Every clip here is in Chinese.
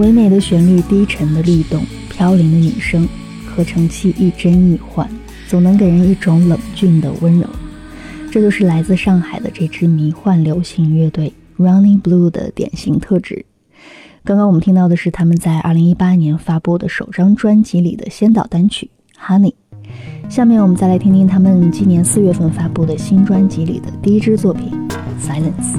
唯美的旋律，低沉的律动，飘零的女声，合成器亦真亦幻，总能给人一种冷峻的温柔。这就是来自上海的这支迷幻流行乐队 Running Blue 的典型特质。刚刚我们听到的是他们在2018年发布的首张专辑里的先导单曲《Honey》。下面我们再来听听他们今年四月份发布的新专辑里的第一支作品《Silence》。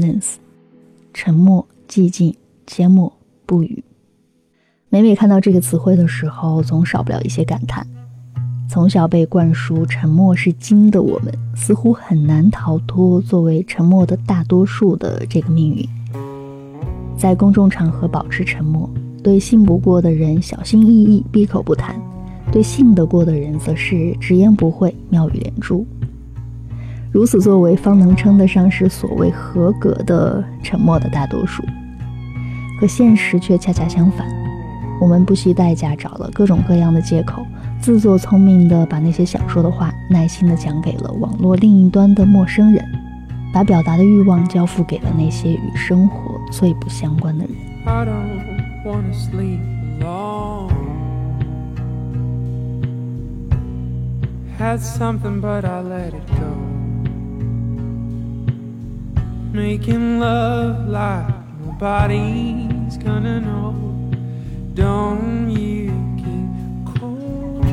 ，silence，沉默、寂静、缄默、不语。每每看到这个词汇的时候，总少不了一些感叹。从小被灌输“沉默是金”的我们，似乎很难逃脱作为沉默的大多数的这个命运。在公众场合保持沉默，对信不过的人小心翼翼、闭口不谈；对信得过的人，则是直言不讳、妙语连珠。如此作为，方能称得上是所谓合格的沉默的大多数。可现实却恰恰相反，我们不惜代价找了各种各样的借口，自作聪明地把那些想说的话耐心地讲给了网络另一端的陌生人，把表达的欲望交付给了那些与生活最不相关的人。Had something, but I let it go. Making love like nobody's gonna know. Don't you get cold?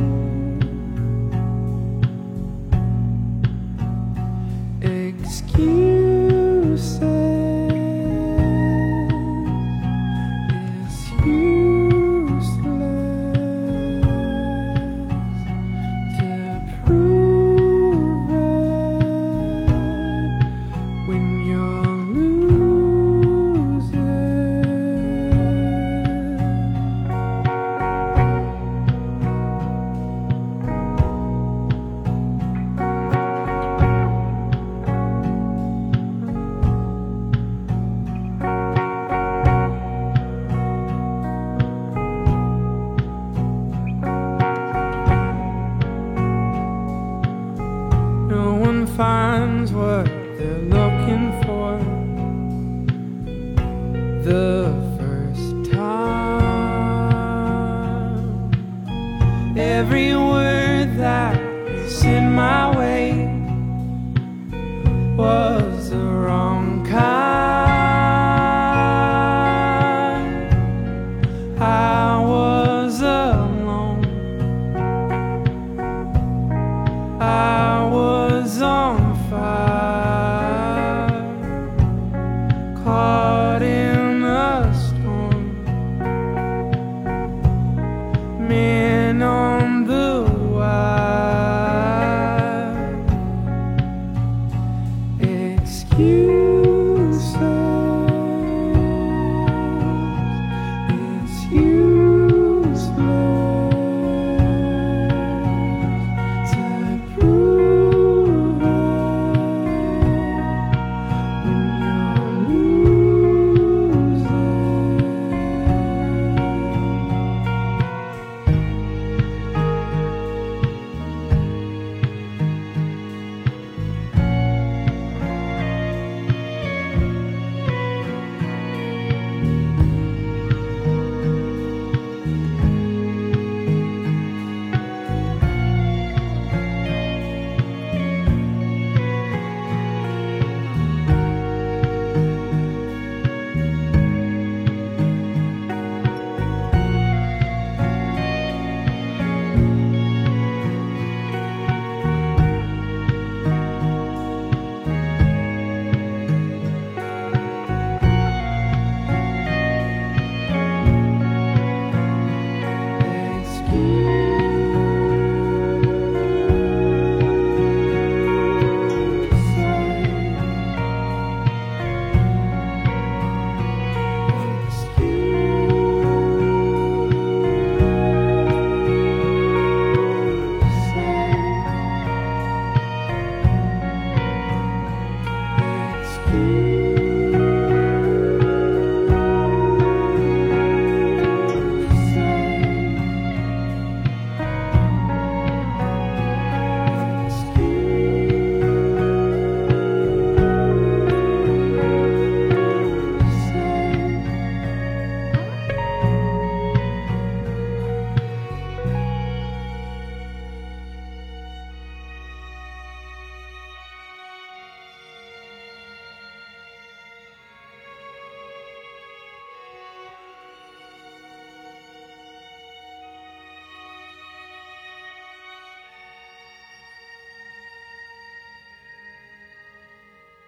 Excuses.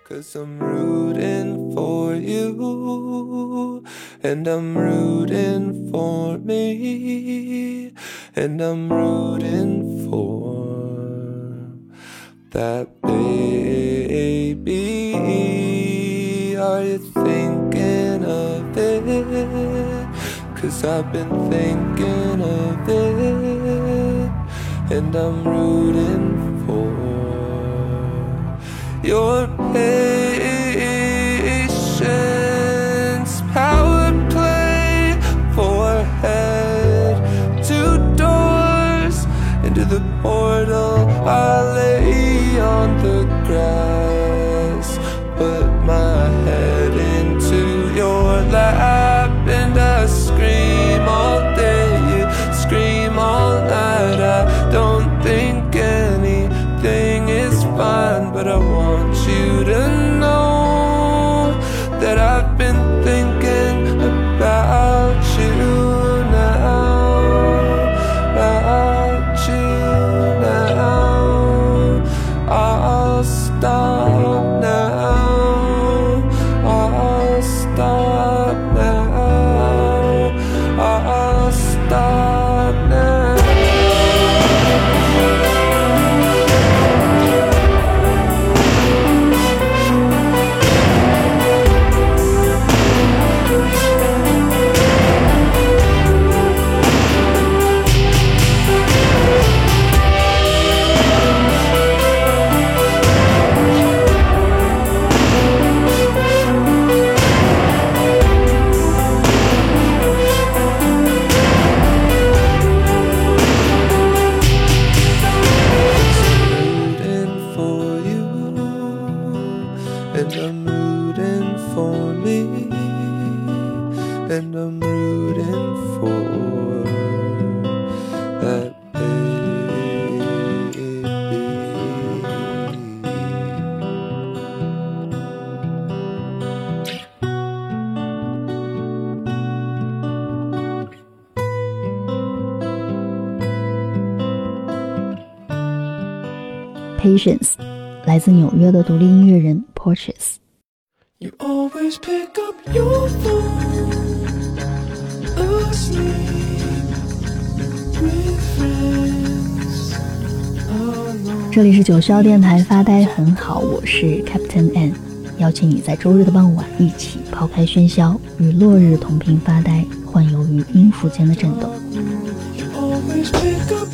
Cause I'm rooting for you, and I'm rooting for me, and I'm rooting for that baby. Are you thinking of it? Cause I've been thinking of it, and I'm rooting for your patience. Power play, forehead, two doors into the portal. I lay on the grass, put my head into your lap, and I scream all day, scream all night. I don't think any Patience，来自纽约的独立音乐人 Porches。You always pick up your phone asleep with friends alone. 这里是九霄电台发呆很好，我是 Captain N，邀请你在周日的傍晚一起抛开喧嚣，与落日同频发呆，幻游于音符间的震动。You always pick up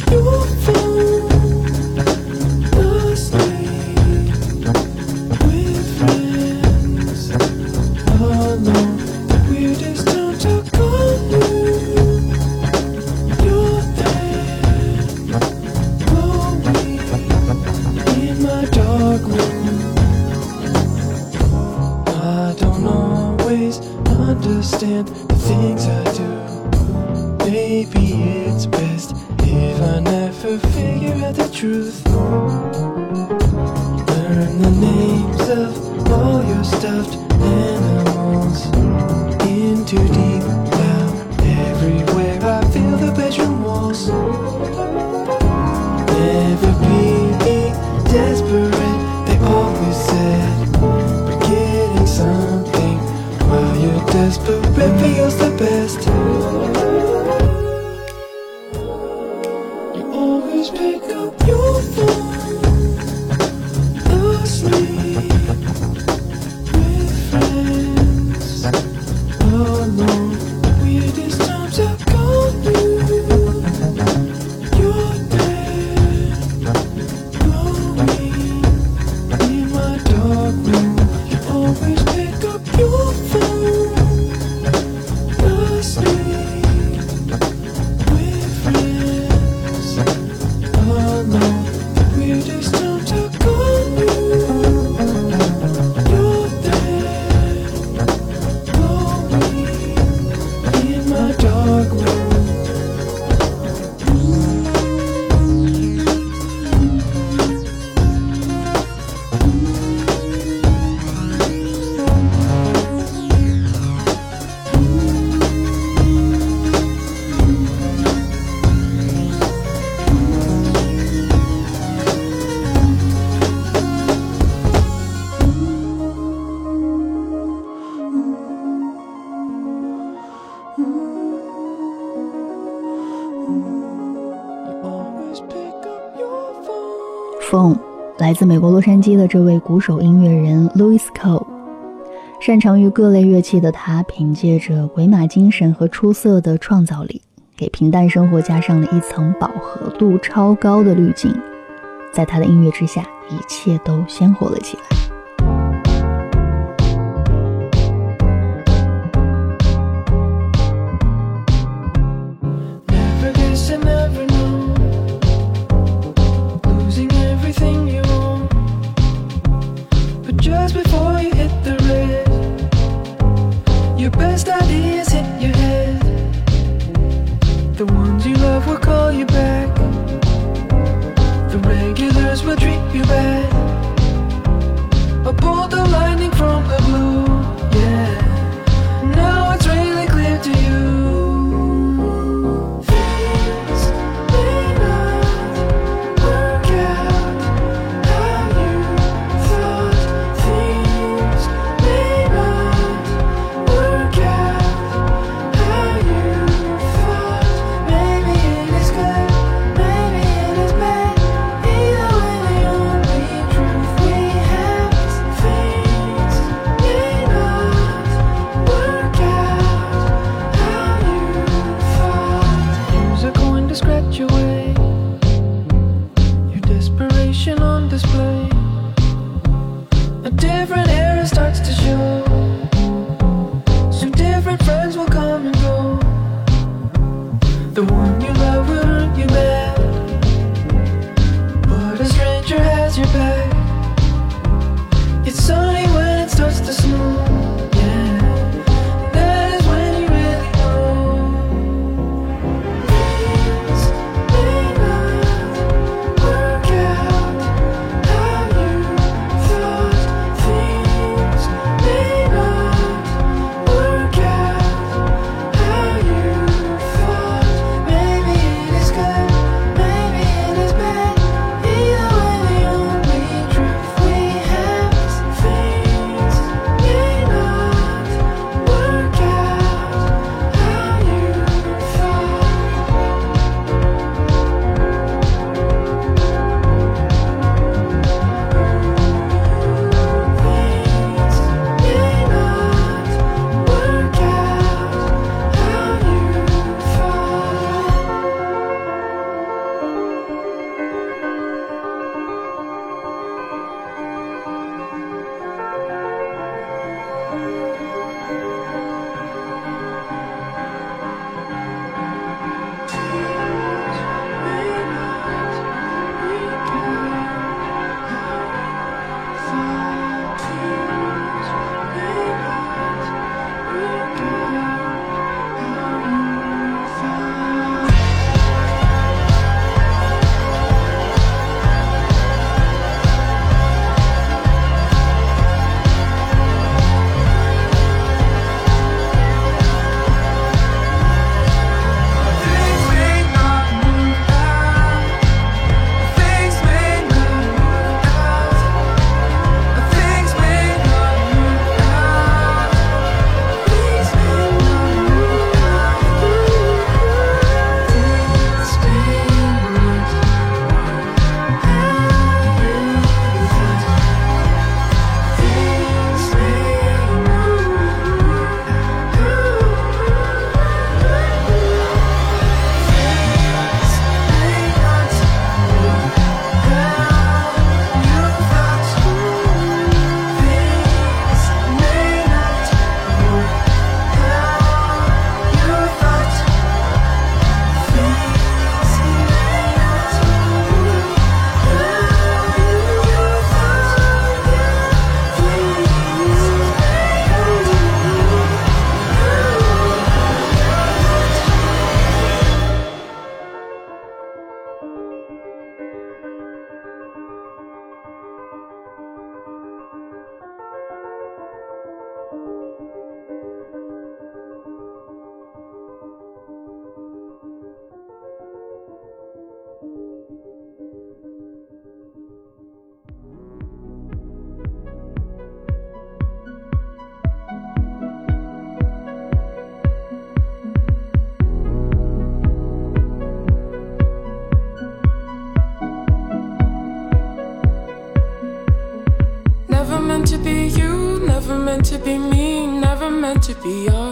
来自美国洛杉矶的这位鼓手音乐人 Louis Cole，擅长于各类乐器的他，凭借着鬼马精神和出色的创造力，给平淡生活加上了一层饱和度超高的滤镜。在他的音乐之下，一切都鲜活了起来。beyond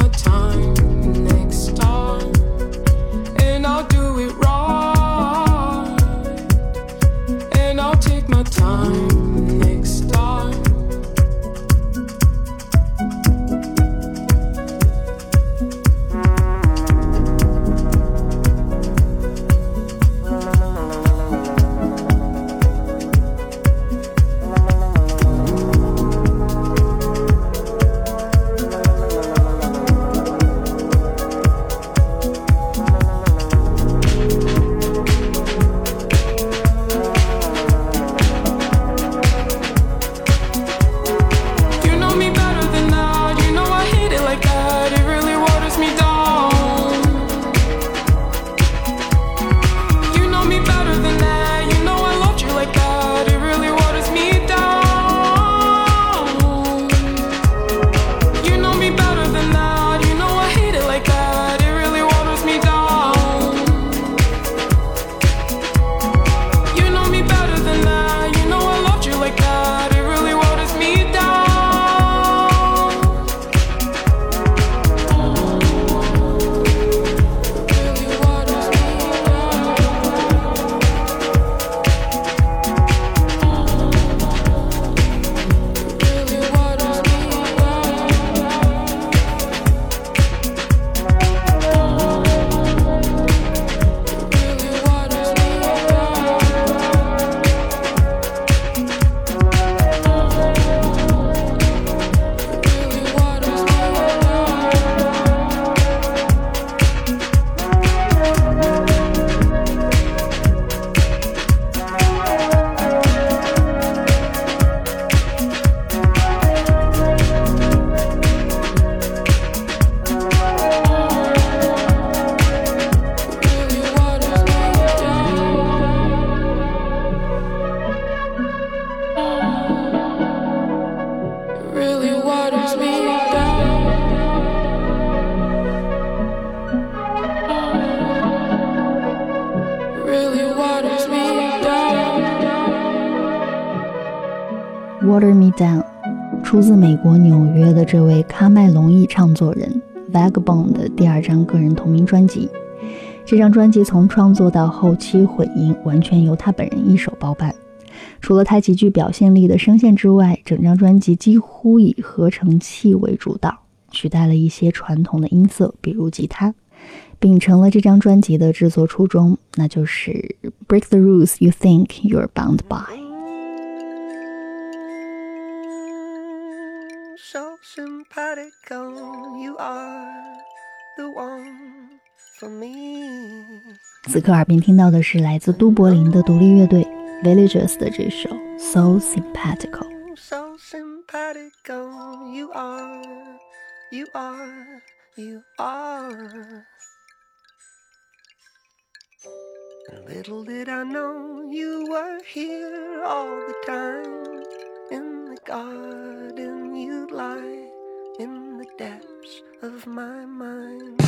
my time 出自美国纽约的这位喀麦隆裔唱作人 Vagabond 的第二张个人同名专辑。这张专辑从创作到后期混音，完全由他本人一手包办。除了他极具表现力的声线之外，整张专辑几乎以合成器为主导，取代了一些传统的音色，比如吉他，秉承了这张专辑的制作初衷，那就是 break the rules you think you're bound by。simpatico, you are the one for me. 此刻耳边听到的是来自都柏林的独立乐队 Villagers 的这首 So Simpatico。 So simpatico, you are, you are, you are. Little did I know you were here all the time. In the garden you'd lie, in the depths of my mind.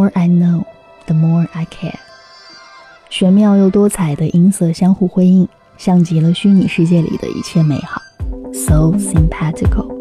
more I know, the more I care。玄妙又多彩的音色相互辉映，像极了虚拟世界里的一切美好。So sympathetical。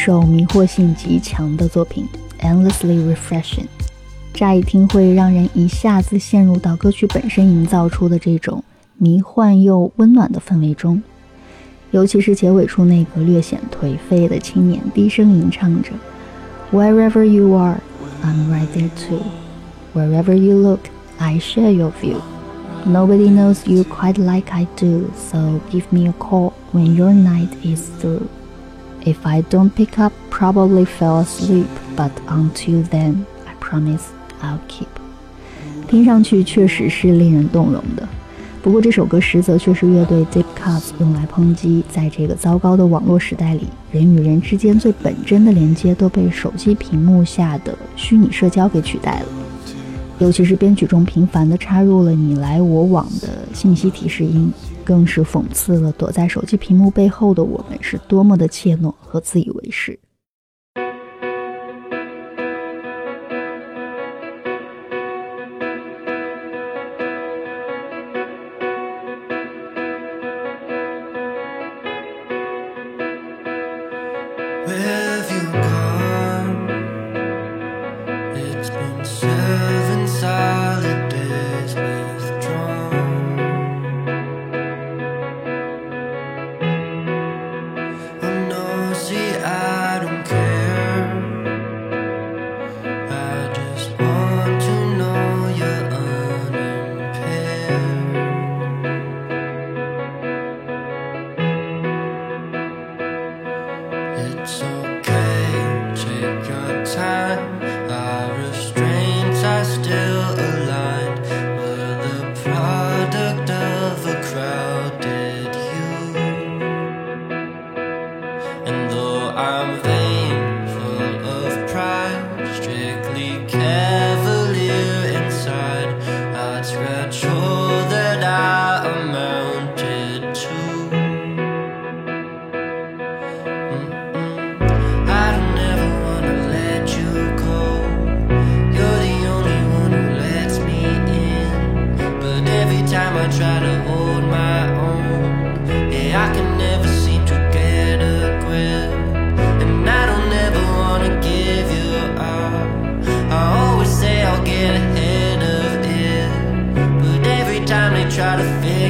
首迷惑性极强的作品，endlessly refreshing。乍一听会让人一下子陷入到歌曲本身营造出的这种迷幻又温暖的氛围中，尤其是结尾处那个略显颓废的青年低声吟唱着 “Wherever you are, I'm right there too. Wherever you look, I share your view. Nobody knows you quite like I do, so give me a call when your night is through. If I don't pick up, probably fell asleep, but until then, I promise I'll keep. 听上去确实是令人动容的，不过这首歌实则却是乐队 Deep Cuts 用来抨击，在这个糟糕的网络时代里，人与人之间最本真的连接都被手机屏幕下的虚拟社交给取代了。尤其是编曲中频繁地插入了你来我往的信息提示音，更是讽刺了躲在手机屏幕背后的我们是多么的怯懦和自以为是。Try to fix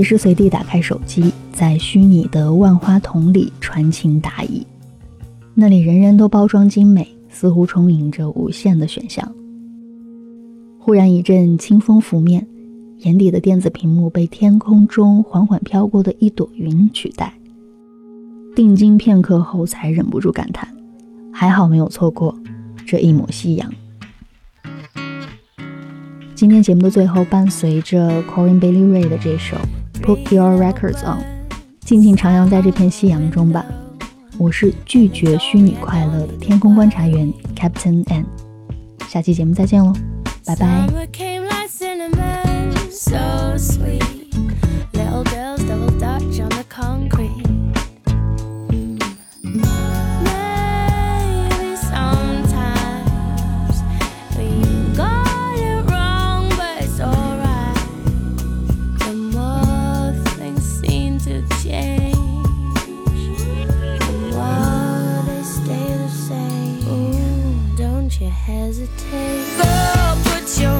随时随地打开手机，在虚拟的万花筒里传情达意。那里人人都包装精美，似乎充盈着无限的选项。忽然一阵清风拂面，眼底的电子屏幕被天空中缓缓飘过的一朵云取代。定睛片刻后，才忍不住感叹：还好没有错过这一抹夕阳。今天节目的最后，伴随着 Corin Bailey Ray 的这首《Put Your Records On》，尽情徜徉在这片夕阳中吧。我是拒绝虚拟快乐的天空观察员 Captain N。下期节目再见喽，拜拜。Girl, put your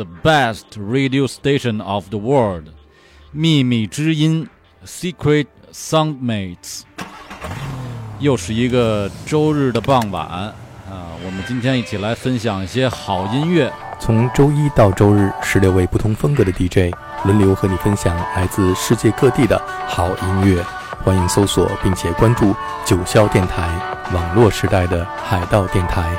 ，the best radio station of the world，秘密之音，secret soundmates。又是一个周日的傍晚啊，我们今天一起来分享一些好音乐。从周一到周日，十六位不同风格的 DJ 轮流和你分享来自世界各地的好音乐。欢迎搜索并且关注九霄电台，网络时代的海盗电台。